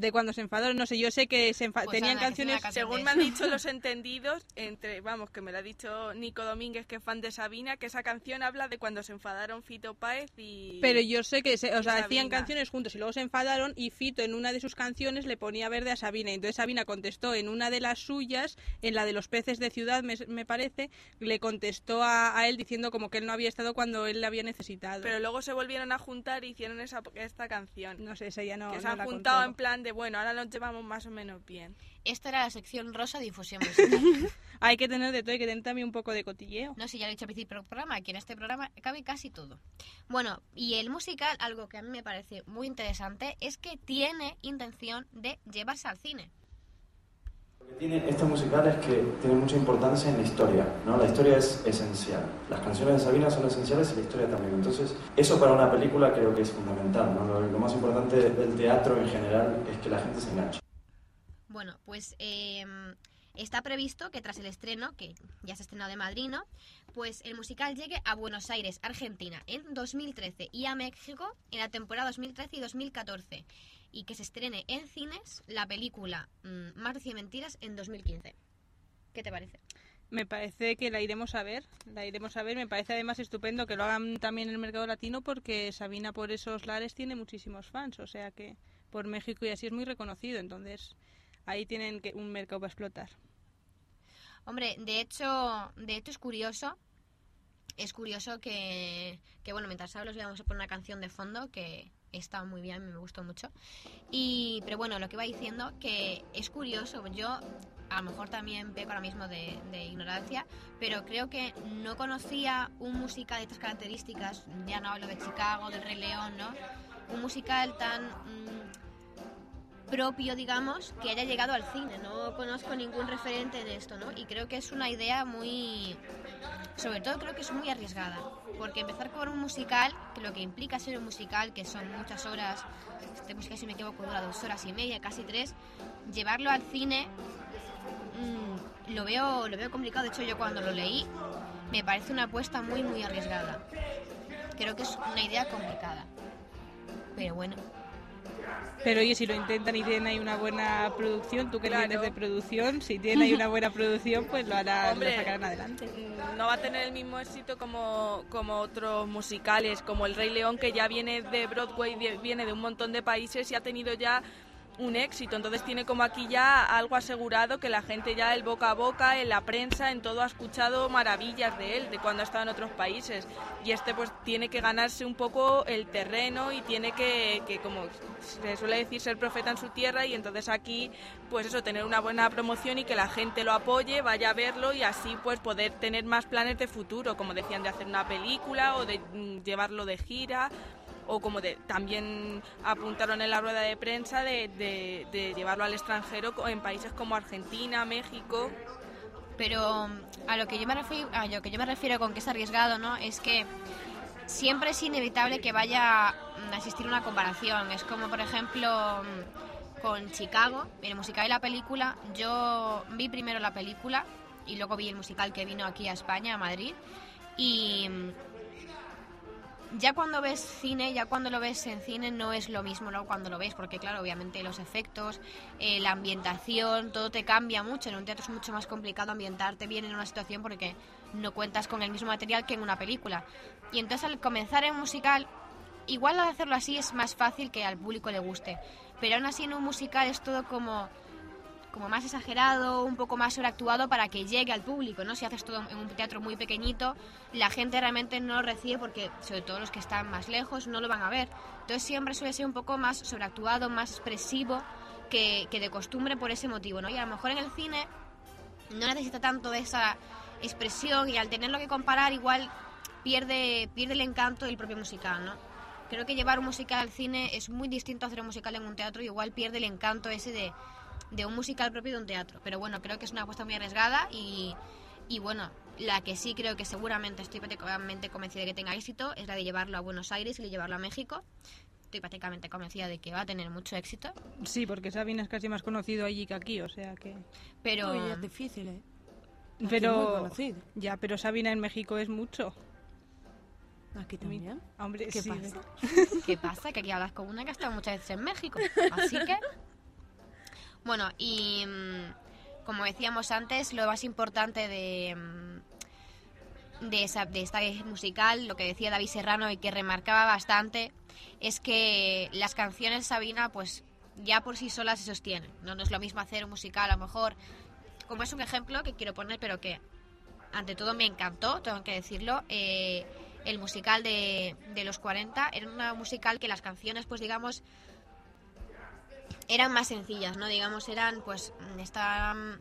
De cuando se enfadaron, no sé, yo sé que se
Pues
tenían canciones...
Según me han dicho los entendidos, entre, vamos, que me lo ha dicho Nico Domínguez, que es fan de Sabina, que esa canción habla de cuando se enfadaron Fito Páez y...
Pero yo sé que, se- o sea, hacían canciones juntos y luego se enfadaron y Fito en una de sus canciones le ponía verde a Sabina. Entonces Sabina contestó en una de las suyas, en la de los peces de ciudad, me, me parece, le contestó a, a él diciendo como que él no había estado cuando él le había necesitado.
Pero luego se volvieron a juntar y hicieron esa, esta canción.
no sé, esa ya no,
que se
no
han
la
juntado en plan de de, bueno, ahora lo llevamos más o menos bien.
Esta era la sección rosa de difusión musical.
Hay que tener de todo, hay que tener también un poco de cotilleo.
No sé, ya lo he dicho al principio del programa, aquí en este programa cabe casi todo. Bueno, y el musical, algo que a mí me parece muy interesante, es que tiene intención de llevarse al cine.
Lo que tiene este musical es que tiene mucha importancia en la historia, ¿no? La historia es esencial. Las canciones de Sabina son esenciales y la historia también. Entonces, eso para una película creo que es fundamental, ¿no? Lo, lo más importante del teatro en general es que la gente se enganche.
Bueno, pues eh, está previsto que tras el estreno, que ya se ha estrenado de Madrid, ¿no? Pues el musical llegue a Buenos Aires, Argentina, en 2013 y a México en la temporada 2013 y 2014. Y que se estrene en cines la película mm, Más y Mentiras en 2015. ¿Qué te parece?
Me parece que la iremos a ver, la iremos a ver. Me parece además estupendo que lo hagan también en el mercado latino porque Sabina por esos lares tiene muchísimos fans, o sea que por México y así es muy reconocido, entonces ahí tienen que un mercado para explotar.
Hombre, de hecho, de hecho es curioso. Es curioso que, que bueno, mientras hablo os vamos a poner una canción de fondo que está muy bien, me gustó mucho. Y, pero bueno, lo que iba diciendo que es curioso, yo a lo mejor también peco ahora mismo de, de ignorancia, pero creo que no conocía un musical de estas características, ya no hablo de Chicago, del Rey León, ¿no? Un musical tan mm, propio, digamos, que haya llegado al cine. No conozco ningún referente de esto, ¿no? Y creo que es una idea muy... Sobre todo creo que es muy arriesgada, porque empezar con un musical, que lo que implica ser un musical, que son muchas horas, este musical si me equivoco dura dos horas y media, casi tres, llevarlo al cine mm, lo veo lo veo complicado. De hecho yo cuando lo leí me parece una apuesta muy muy arriesgada. Creo que es una idea complicada. Pero bueno,
Pero oye, si lo intentan y tienen ahí una buena producción, tú que
Claro.
vienes de producción, si tienen ahí una buena producción, pues lo harán,
Hombre,
lo sacarán adelante.
Mm, No va a tener el mismo éxito como, como otros musicales, como El Rey León, que ya viene de Broadway, vie- viene de un montón de países y ha tenido ya un éxito. Entonces tiene como aquí ya algo asegurado que la gente ya el boca a boca, en la prensa, en todo ha escuchado maravillas de él, de cuando ha estado en otros países. Y este pues tiene que ganarse un poco el terreno y tiene que, que como se suele decir, ser profeta en su tierra y entonces aquí pues eso, tener una buena promoción y que la gente lo apoye, vaya a verlo y así pues poder tener más planes de futuro, como decían, de hacer una película o de mm, llevarlo de gira o como de, también apuntaron en la rueda de prensa de, llevarlo al extranjero en países como Argentina, México.
pero mm, a lo que yo me refiero, a lo que yo me refiero con que es arriesgado, ¿no? Es que siempre es inevitable que vaya mm, a existir una comparación. Es como, por ejemplo, mm, con Chicago, el musical y la película. Yo vi primero la película y luego vi el musical que vino aquí a España, a Madrid. Y ya cuando ves cine, ya cuando lo ves en cine no es lo mismo ¿no? cuando lo ves, porque claro, obviamente los efectos, eh, la ambientación, todo te cambia mucho. En un teatro es mucho más complicado ambientarte bien en una situación porque no cuentas con el mismo material que en una película. Y entonces al comenzar en musical, igual al hacerlo así es más fácil que al público le guste. Pero aún así en un musical es todo como como más exagerado, un poco más sobreactuado para que llegue al público, ¿no? Si haces todo en un teatro muy pequeñito, la gente realmente no lo recibe porque, sobre todo los que están más lejos, no lo van a ver. Entonces siempre suele ser un poco más sobreactuado, más expresivo que, que de costumbre por ese motivo, ¿no? Y a lo mejor en el cine no necesita tanto esa expresión y al tenerlo que comparar igual pierde, pierde el encanto del propio musical, ¿no? Creo que llevar un musical al cine es muy distinto a hacer un musical en un teatro y igual pierde el encanto ese de, de un musical propio de un teatro. Pero bueno, creo que es una apuesta muy arriesgada y, y bueno, la que sí creo que seguramente estoy prácticamente convencida de que tenga éxito es la de llevarlo a Buenos Aires y de llevarlo a México. Estoy prácticamente convencida de que va a tener mucho éxito.
Sí, porque Sabina es casi más conocido allí que aquí, o sea que...
Pero...
Uy, es difícil, ¿eh? Aquí
Pero... Ya, pero Sabina en México es mucho.
Aquí también.
Hombre,
¿Qué
sí,
pasa?
¿Qué pasa? Que aquí hablas con una que ha estado muchas veces en México. Así que. Bueno, y mm, como decíamos antes, lo más importante de. mm, De, esa, de esta musical, lo que decía David Serrano y que remarcaba bastante, es que las canciones Sabina, pues ya por sí solas se sostienen. No, no es lo mismo hacer un musical, a lo mejor, como es un ejemplo que quiero poner, pero que ante todo me encantó, tengo que decirlo. eh, el musical de, de los 40 era una musical que las canciones, pues digamos, eran más sencillas, ¿no? Digamos, eran pues estaban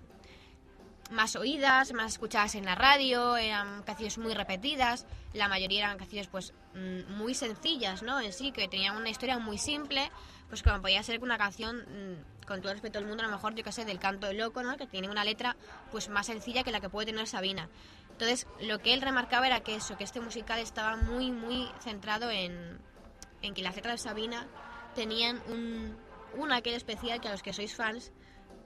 más oídas, más escuchadas en la radio, eran canciones muy repetidas, la mayoría eran canciones pues mm, muy sencillas, ¿no? En sí, que tenían una historia muy simple, pues como podía ser una canción, mm, con todo respeto al mundo, a lo mejor, yo que sé, del canto del loco, ¿no? Que tiene una letra pues más sencilla que la que puede tener Sabina. Entonces, lo que él remarcaba era que eso, que este musical estaba muy, muy centrado en, en que las letras de Sabina tenían un, un aquel especial que a los que sois fans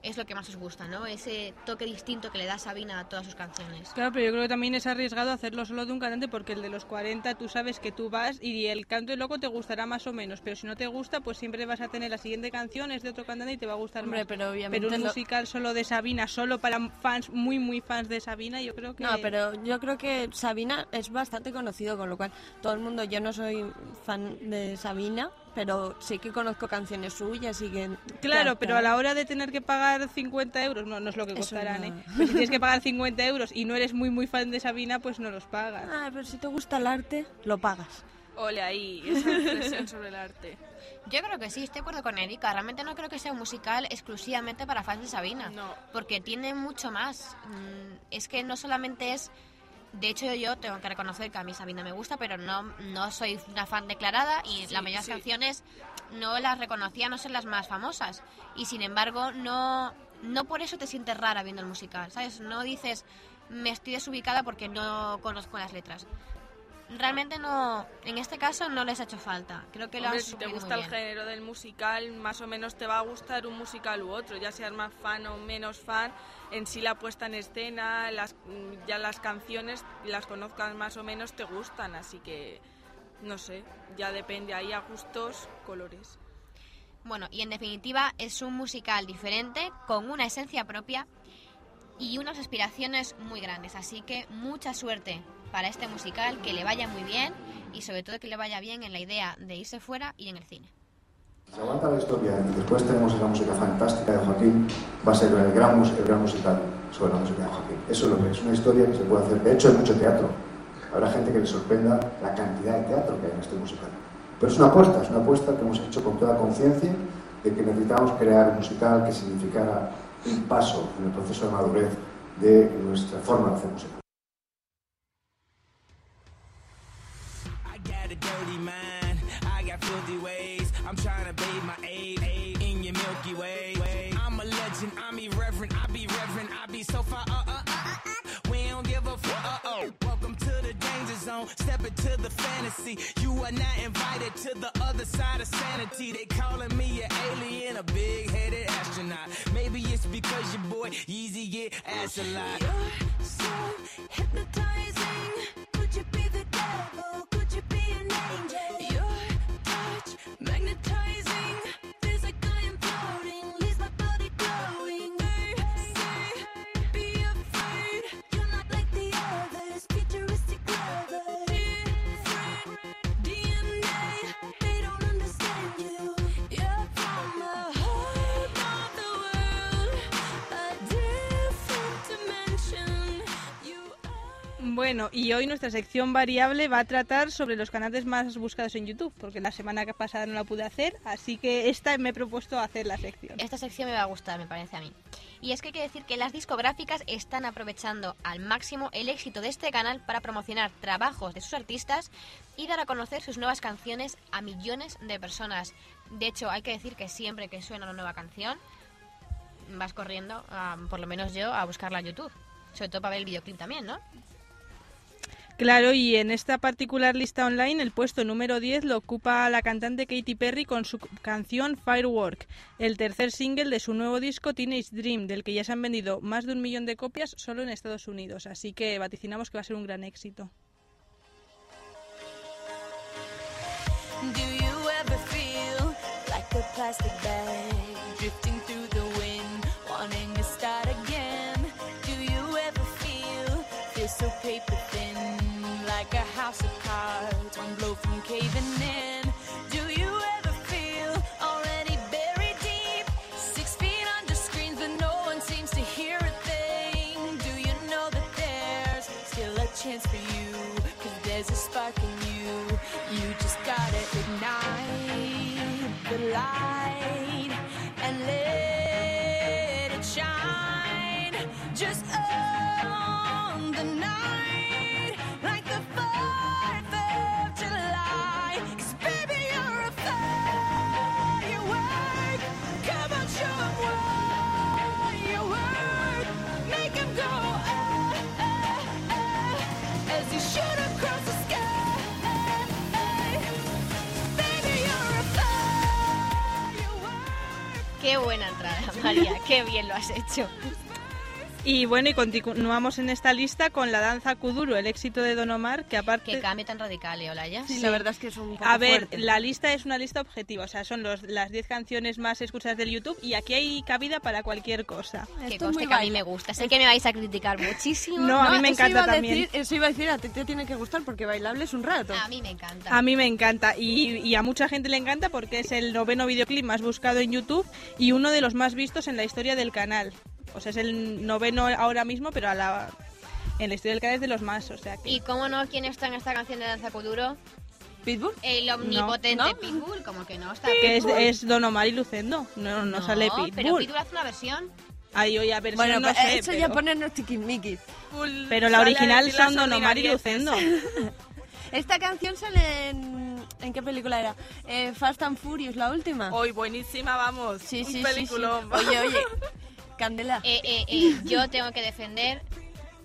es lo que más os gusta, ¿no? Ese toque distinto que le da Sabina a todas sus canciones.
Claro, pero yo creo que también es arriesgado hacerlo solo de un cantante porque el de los 40 tú sabes que tú vas y el canto del loco te gustará más o menos, pero si no te gusta pues siempre vas a tener la siguiente canción, es de otro cantante y te va a gustar
Hombre,
más.
pero obviamente
un
lo-
musical solo de Sabina, solo para fans, muy muy fans de Sabina, yo creo que...
No, pero yo creo que Sabina es bastante conocido, con lo cual todo el mundo, yo no soy fan de Sabina, pero sí que conozco canciones suyas y que...
Claro,
ya
pero a la hora de tener que pagar 50 euros, no, no es lo que costarán,
no.
¿eh? Pero si tienes que pagar 50 euros y no eres muy muy fan de Sabina, pues no los pagas.
Ah, pero si te gusta el arte, lo pagas.
Ole ahí, esa reflexión sobre el arte.
Yo creo que sí, estoy de acuerdo con Erika. Realmente no creo que sea un musical exclusivamente para fans de Sabina.
No.
Porque tiene mucho más. Mm, Es que no solamente es. De hecho, yo tengo que reconocer que a mí Sabina me gusta, pero no, no soy una fan declarada y
Sí,
la mayoría de
sí.
las canciones no las reconocía, no son las más famosas. Y sin embargo, no, no por eso te sientes rara viendo el musical, ¿sabes? No dices, me estoy desubicada porque no conozco las letras. Realmente no, en este caso no les ha hecho falta. Creo que lo
Hombre,
han
si te gusta el género del musical, más o menos te va a gustar un musical u otro, ya seas más fan o menos fan. En sí la puesta en escena, las, ya las canciones, las conozcas más o menos, te gustan, así que no sé, ya depende ahí a gustos, colores.
Bueno, y en definitiva es un musical diferente, con una esencia propia y unas aspiraciones muy grandes. Así que mucha suerte para este musical, que le vaya muy bien y sobre todo que le vaya bien en la idea de irse fuera y en el cine.
Si aguanta la historia y después tenemos esa música fantástica de Joaquín, va a ser el gran, el gran musical sobre la música de Joaquín. Eso es lo que es, una historia que se puede hacer. De hecho, hay mucho teatro. Habrá gente que le sorprenda la cantidad de teatro que hay en este musical. Pero es una apuesta, es una apuesta que hemos hecho con toda conciencia de que necesitábamos crear un musical que significara un paso en el proceso de madurez de nuestra forma de hacer música.
Got a dirty mind. I got filthy ways. I'm trying to bathe my aid, in your Milky Way. I'm a legend. I'm irreverent. I be reverent. I be so far. Uh, uh, uh, uh, uh. We don't give a fuck. Uh, oh. Welcome to the danger zone. Step into the fantasy. You are not invited to the other side of sanity. They calling me an alien, a big-headed astronaut. Maybe it's because your boy Yeezy get ass a lot.
You're so hypnotizing.
Bueno, y hoy nuestra sección variable va a tratar sobre los canales más buscados en YouTube, porque la semana pasada no la pude hacer, así que esta me he propuesto hacer la sección.
Esta sección me va a gustar, me parece a mí. Y es que hay que decir que las discográficas están aprovechando al máximo el éxito de este canal para promocionar trabajos de sus artistas y dar a conocer sus nuevas canciones a millones de personas. De hecho, hay que decir que siempre que suena una nueva canción, vas corriendo, por lo menos yo, a buscarla en YouTube. Sobre todo para ver el videoclip también, ¿no?
Claro, y en esta particular lista online el puesto número 10 lo ocupa la cantante Katy Perry con su canción Firework, el tercer single de su nuevo disco Teenage Dream, del que ya se han vendido más de un millón de copias solo en Estados Unidos, así que vaticinamos que va a ser un gran éxito.
So paper house
María. Qué bien lo has hecho.
Y bueno, y continuamos en esta lista con la danza kuduro, el éxito de Don Omar, que aparte...
Qué cambio tan radical, ¿eh, Olaya?
Sí, la verdad es que es un poco
A ver,
fuerte.
la lista es una lista objetiva, o sea, son los, las 10 canciones más escuchadas del YouTube y aquí hay cabida para cualquier cosa.
Que
Esto
conste
muy
que a mí me gusta. Sé que me vais a criticar muchísimo.
No, a mí me
eso
encanta
iba a
también.
Decir, eso iba a decir, a ti te tiene que gustar porque bailable es un rato.
A mí me encanta.
A mí me encanta y, y a mucha gente le encanta porque es el noveno videoclip más buscado en YouTube y uno de los más vistos en la historia del canal. O sea, es el noveno ahora mismo, pero a la, en la historia del es de los más. O sea que...
¿Y cómo no? ¿Quién está en esta canción de Danza Kuduro?
¿Pitbull?
El omnipotente
¿no?
Pitbull, como que no está
que es,
Pitbull.
es Don Omar y Lucendo, no, no, sale
pero
Pitbull.
Pitbull hace una versión.
Ay, oye, a ver,
Bueno,
no
pues
sé,
eso
pero,
ya ponernos tiquismiquis.
pero la original son Don Omar y. Lucendo.
Esta canción sale en... ¿En qué película era? Eh, Fast and Furious, la última.
Hoy buenísima, vamos.
sí,
un
sí, sí, sí.
peliculón.
Oye, oye, Candela.
Eh, eh, eh, yo tengo que defender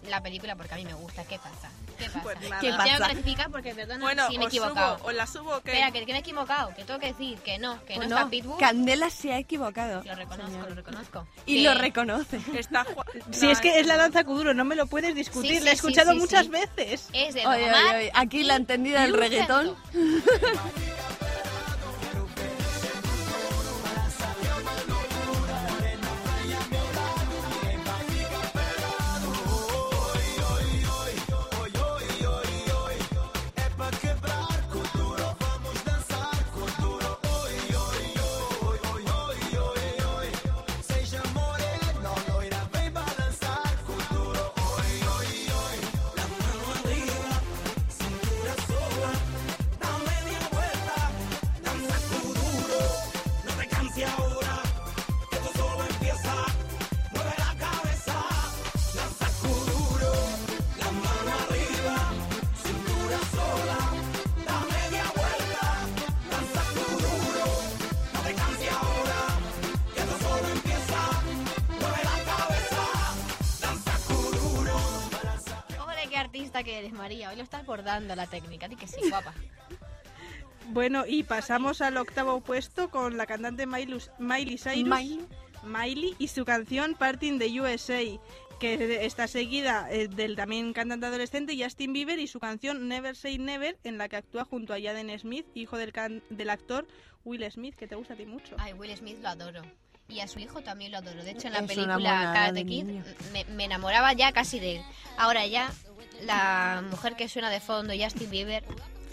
la película porque a mí me gusta. ¿Qué pasa? ¿Qué pasa?
Pues nada.
¿Qué
tengo
pasa?
que rectificar porque, perdona,
Bueno,
sí me he
os subo,
equivocado.
os la subo o qué?
Espera, que, que me he equivocado. Que tengo que decir que no, que
Pues
no, está Pitbull.
Candela se ha equivocado.
Lo reconozco, lo reconozco.
Y
Que-
lo reconoce.
Está
Si es que es la danza kuduro, no me lo puedes discutir,
Sí,
la he escuchado
sí,
muchas
sí.
veces.
Es de
Oye,
Omar
oye, oye, Aquí la entendida del reggaetón.
Hoy lo estás bordando la técnica. Di que sí, guapa.
Bueno, y pasamos al octavo puesto con la cantante Miley, Miley Cyrus.
Miley.
Miley y su canción Parting the USA, que está seguida eh, del también cantante adolescente Justin Bieber y su canción Never Say Never, en la que actúa junto a Jaden Smith, hijo del, can- del actor Will Smith, que te gusta a ti mucho.
Ay, Will Smith lo adoro. Y a su hijo también lo adoro. De hecho, en la
Es
película Karate Kid me enamoraba ya casi de él. Ahora ya, la mujer que suena de fondo, Justin Bieber,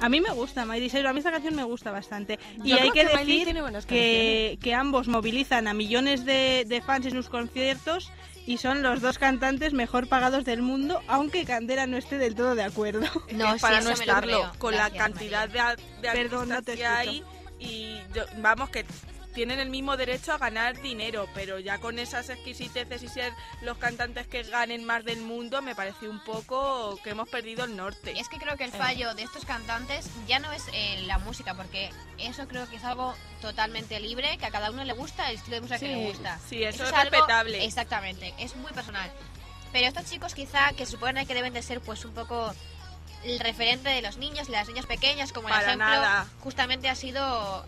A mí me gusta Miley Cyrus, a mí esta canción me gusta bastante. Y
Yo
hay que decir que, que ambos movilizan a millones de, de fans en sus conciertos y son los dos cantantes mejor pagados del mundo, aunque Candela no esté del todo de acuerdo.
No,
Es para
sí,
no estarlo, con
Gracias,
la cantidad de, de
Perdón, no
artistas
te
que hay y yo- vamos que tienen el mismo derecho a ganar dinero, pero ya con esas exquisiteces y ser los cantantes que ganen más del mundo me parece un poco que hemos perdido el norte.
Es que creo que el fallo de estos cantantes ya no es eh, la música, porque eso creo que es algo totalmente libre, que a cada uno le gusta el estilo de música que le gusta.
sí, eso es
algo-
respetable.
Exactamente, es muy personal. Pero estos chicos quizá que supone que deben de ser pues un poco el referente de los niños, las niñas pequeñas, como el
Para
ejemplo,
nada.
justamente ha sido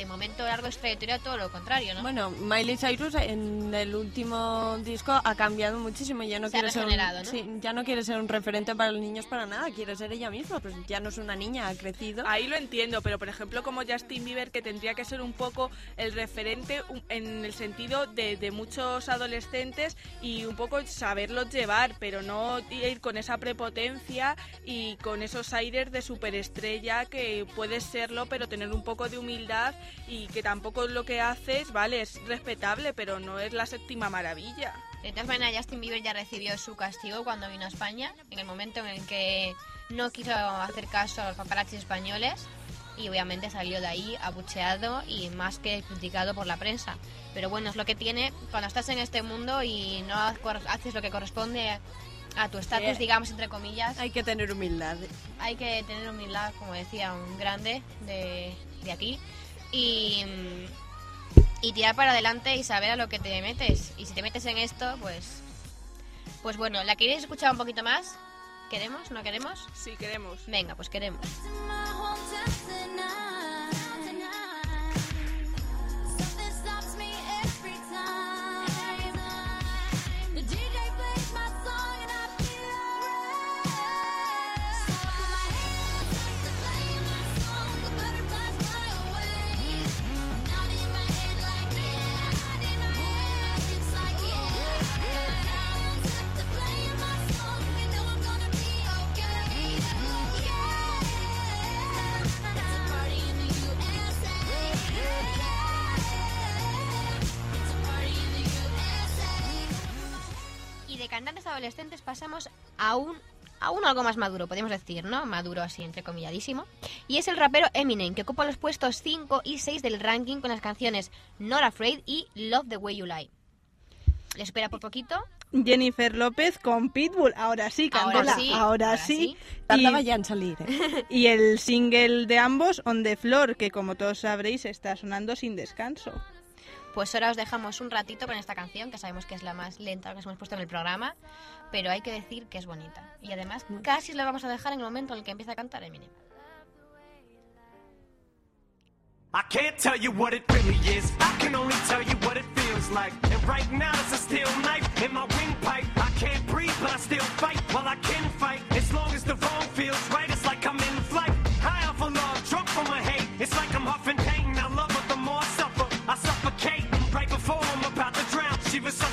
de momento largo de su trayectoria todo lo contrario, ¿no?
Bueno, Miley Cyrus en el último disco ha cambiado muchísimo. Ya no
Se ha
quiere ser un,
regenerado, ¿no?
sí, ya no quiere ser un referente para los niños para nada. Quiere ser ella misma. Pues ya no es una niña, ha crecido.
Ahí lo entiendo, pero por ejemplo como Justin Bieber que tendría que ser un poco el referente en el sentido de, de muchos adolescentes y un poco saberlos llevar, pero no ir con esa prepotencia y con esos aires de superestrella que puedes serlo, pero tener un poco de humildad y que tampoco lo que haces, vale, es respetable, pero no es la séptima maravilla.
De todas maneras, Justin Bieber ya recibió su castigo cuando vino a España, en el momento en el que no quiso hacer caso a los paparazzis españoles y obviamente salió de ahí abucheado y más que criticado por la prensa. Pero bueno, es lo que tiene cuando estás en este mundo y no haces lo que corresponde a tu estatus,
Sí.
digamos, entre comillas.
Hay que tener humildad.
Hay que tener humildad, como decía un grande de, de aquí, y, y tirar para adelante y saber a lo que te metes. Y si te metes en esto, pues, pues bueno, ¿la queréis escuchar un poquito más? ¿Queremos? ¿No queremos?
Sí, queremos.
Venga, pues queremos. Adolescentes pasamos a un a uno algo más maduro, podemos decir, ¿no? Maduro así, entrecomilladísimo. Y es el rapero Eminem, que ocupa los puestos 5 y 6 del ranking con las canciones Not Afraid y Love the Way You Lie. Le espera por poquito.
Jennifer López con Pitbull. Ahora sí,
Ahora
Candela.
sí,
Ahora,
ahora
sí.
sí.
Tardaba
Y-
ya en salir. ¿eh?
Y el single de ambos, On the Floor, que como todos sabréis está sonando sin descanso.
Pues ahora os dejamos un ratito con esta canción, que sabemos que es la más lenta que os hemos puesto en el programa, pero hay que decir que es bonita. Y además, casi la vamos a dejar en el momento en el que empieza a cantar Eminem.
I can't tell you what it really is. I can only tell you what it feels like. And right now it's a steel knife in my windpipe. I can't breathe, but I still fight. Well, I can fight as long as the wrong feels right. She
was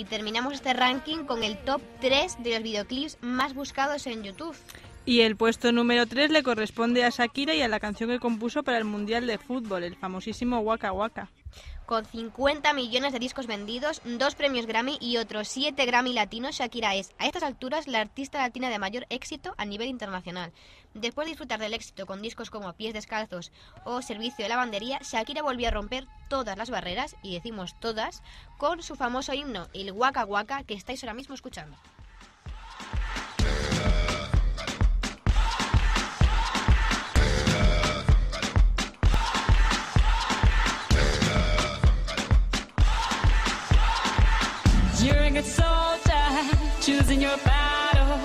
y terminamos este ranking con el top 3 de los videoclips más buscados en YouTube.
Y el puesto número 3 le corresponde a Shakira y a la canción que compuso para el Mundial de Fútbol, el famosísimo Waka Waka.
Con 50 millones de discos vendidos, dos premios Grammy y otros 7 Grammy latinos, Shakira es, a estas alturas, la artista latina de mayor éxito a nivel internacional. Después de disfrutar del éxito con discos como Pies Descalzos o Servicio de Lavandería, Shakira volvió a romper todas las barreras, y decimos todas, con su famoso himno, el Waka Waka, que estáis ahora mismo escuchando.
A soldier, choosing your battle.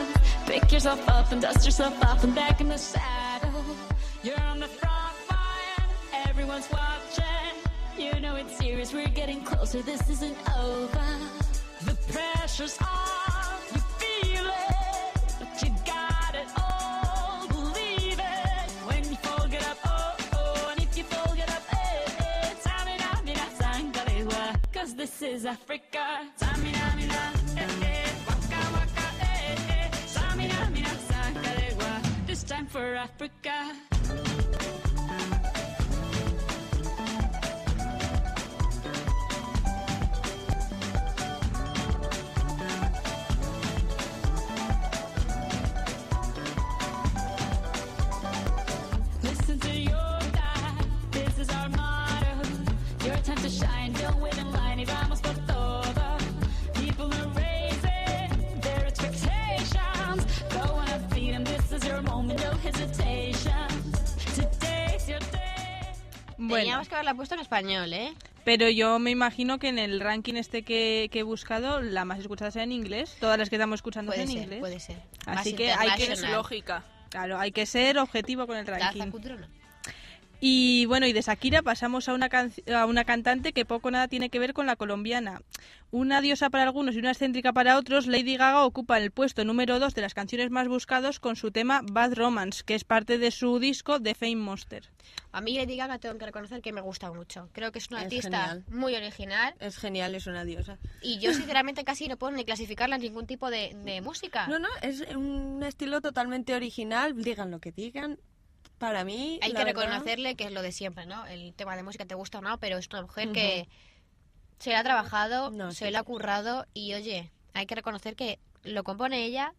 Pick yourself up and dust yourself off and back in the saddle. You're on the front line, everyone's watching. You know it's serious, we're getting closer, this isn't over. The pressure's on, you feel it, but you got it all. Believe it when you up, oh, oh, and if you up, eh, eh. Sangalewa, cause this is Africa. Tamina, for Africa.
Teníamos que haberla puesto en español, ¿eh?
Pero yo me imagino que en el ranking este que, que he buscado, la más escuchada sea en inglés. Todas las que estamos escuchando
Puede
en
ser,
inglés.
puede ser.
Así
Más
que hay que
international.
lógica.
Claro, hay que ser objetivo con el ranking. Y bueno, y de Shakira pasamos a una, canc- a una cantante que poco o nada tiene que ver con la colombiana. Una diosa para algunos y una excéntrica para otros, Lady Gaga ocupa el puesto número 2 de las canciones más buscados con su tema Bad Romance, que es parte de su disco The Fame Monster.
A mí Lady Gaga tengo que reconocer que me gusta mucho. Creo que es una
Es
artista
genial.
muy original
Es genial, es una diosa.
y yo sinceramente casi no puedo ni clasificarla en ningún tipo de, de música.
No, no, es un estilo totalmente original, digan lo que digan. Para mí,
Hay que
verdad,
reconocerle que es lo de siempre, ¿no? El tema de música te gusta o no, pero es una mujer que se la ha trabajado,
No,
se
sí,
la ha currado y oye, hay que reconocer que lo compone ella,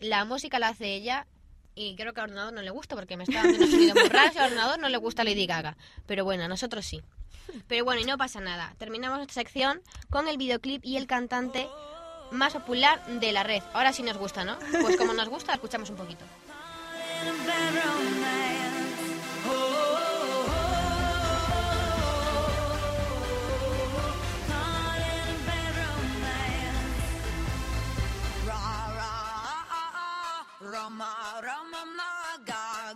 la música la hace ella y creo que al ordenador no le gusta porque me está dando un sonido muy raro y al ordenador no le gusta Lady Gaga. Pero bueno, a nosotros sí. Pero bueno, y no pasa nada. Terminamos esta sección con el videoclip y el cantante más popular de la red. Ahora sí nos gusta, ¿no? Pues como nos gusta, escuchamos un poquito.
Roma, Roma, my Naga.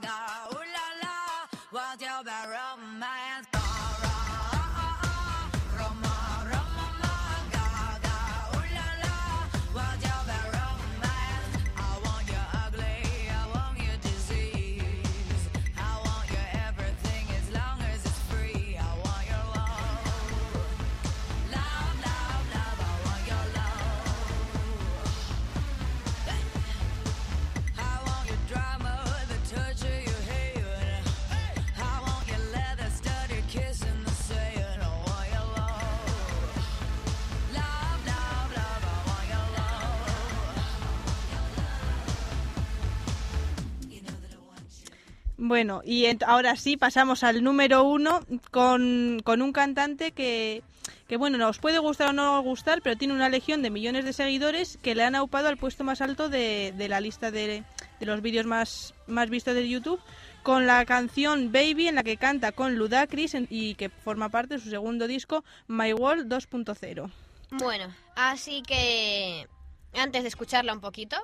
Bueno, y ahora sí pasamos al número uno con, con un cantante que, que, bueno, nos puede gustar o no gustar, pero tiene una legión de millones de seguidores que le han aupado al puesto más alto de, de la lista de, de los vídeos más, más vistos de YouTube, con la canción Baby, en la que canta con Ludacris y que forma parte de su segundo disco, My World 2.0.
Bueno, así que antes de escucharla un poquito,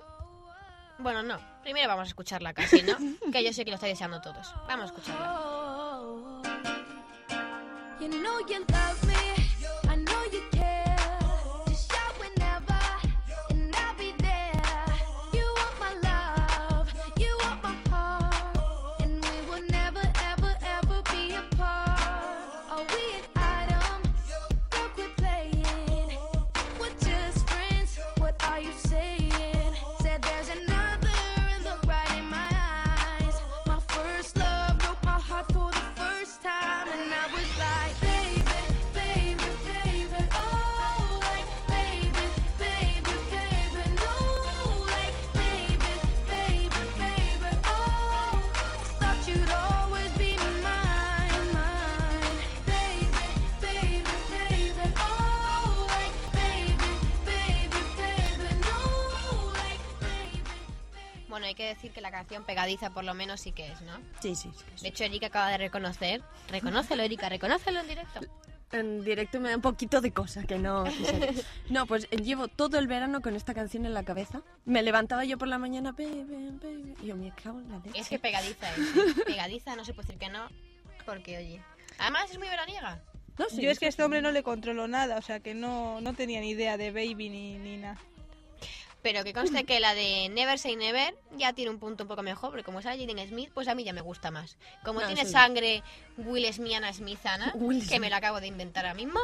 bueno, no, primero vamos a escucharla casi, ¿no? que yo sé que lo estáis deseando todos. Vamos a escucharla.
You know you love me,
hay que decir que la canción pegadiza por lo menos sí que es, ¿no?
Sí, sí, sí.
De hecho, Erika acaba de reconocer. Reconócelo, Erika, reconócelo en directo.
En directo me da un poquito de cosa que no. No, pues eh, llevo todo el verano con esta canción en la cabeza. Me levantaba yo por la mañana, baby, baby. Y yo me cago en la leche.
Es que pegadiza es. ¿eh? Pegadiza, no se puede decir que no, porque oye. Además es muy veraniega.
Yo es que a este hombre no le controlo nada, o sea que no, no tenía ni idea de Baby ni, ni nada.
Pero que conste que la de Never Say Never ya tiene un punto un poco mejor, porque como sale Jaden Smith, pues a mí ya me gusta más. Como
No,
tiene
sí.
sangre Will Smiana Smithana,
Will
que me lo acabo de inventar ahora mismo,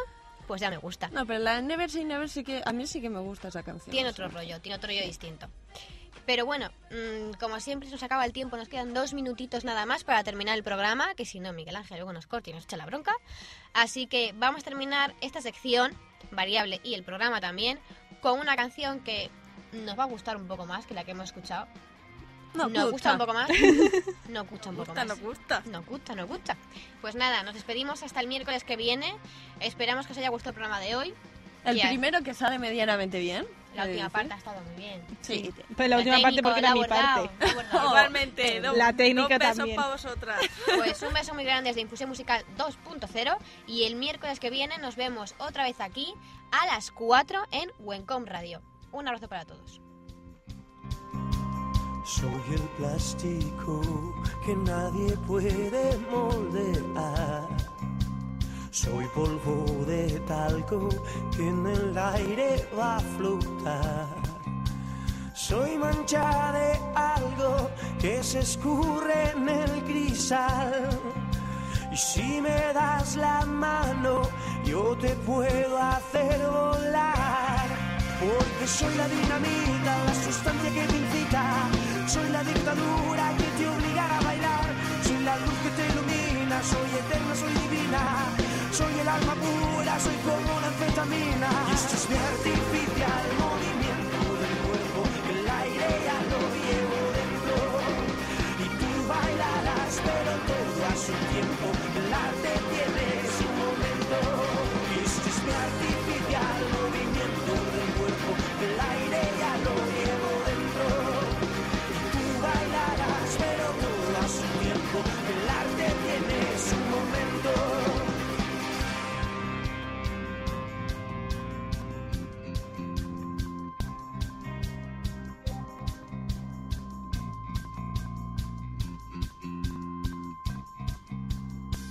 pues ya me gusta.
No, pero la de Never Say Never sí que. A mí sí que me gusta esa canción.
Tiene otro rollo, tiene otro rollo distinto. Pero bueno, mm, como siempre se nos acaba el tiempo, nos quedan dos minutitos nada más para terminar el programa, que si no Miguel Ángel luego nos corta y nos echa la bronca. Así que vamos a terminar esta sección, variable y el programa también, con una canción que nos va a gustar un poco más que la que hemos escuchado.
No
nos
gusta.
gusta un poco más. Nos gusta un poco
Gusta,
más.
no gusta.
Nos gusta, nos gusta. Pues nada, nos despedimos hasta el miércoles que viene. Esperamos que os haya gustado el programa de hoy.
El primero que sale medianamente bien.
La última parte ha estado muy bien.
Sí.
Pero la última parte porque era mi parte.
Igualmente, do-
La técnica
dos
también.
para vosotras.
Pues un beso muy grande desde Infusión Musical 2.0 y el miércoles que viene nos vemos otra vez aquí a las 4 en Wencom Radio. Un abrazo para todos.
Soy el plástico que nadie puede moldear. Soy polvo de talco que en el aire va a flotar. Soy mancha de algo que se escurre en el cristal. Y si me das la mano, yo te puedo hacer volar. Porque soy la dinamita, la sustancia que te incita. Soy la dictadura que te obligará a bailar. Soy la luz que te ilumina, soy eterna, soy divina. Soy el alma pura, soy como la anfetamina. Y esto es mi artificial movimiento del cuerpo. El aire ya lo llevo dentro. Y tú bailarás, pero todo a su tiempo. El arte tiene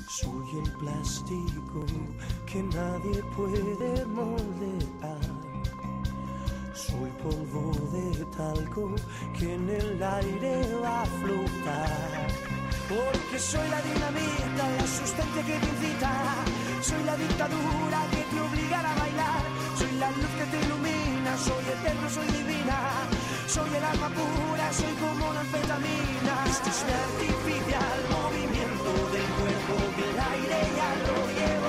Soy el plástico que nadie puede moldear soy polvo de talco que en el aire va a flotar. Porque soy la dinamita, la sustancia que te incita. Soy la dictadura que te obliga a bailar. Soy la luz que te ilumina, soy eterno, soy divina. Soy el alma pura, soy como una anfetamina. Este es mi artificial movimiento del cuerpo, del aire ya lo llevo.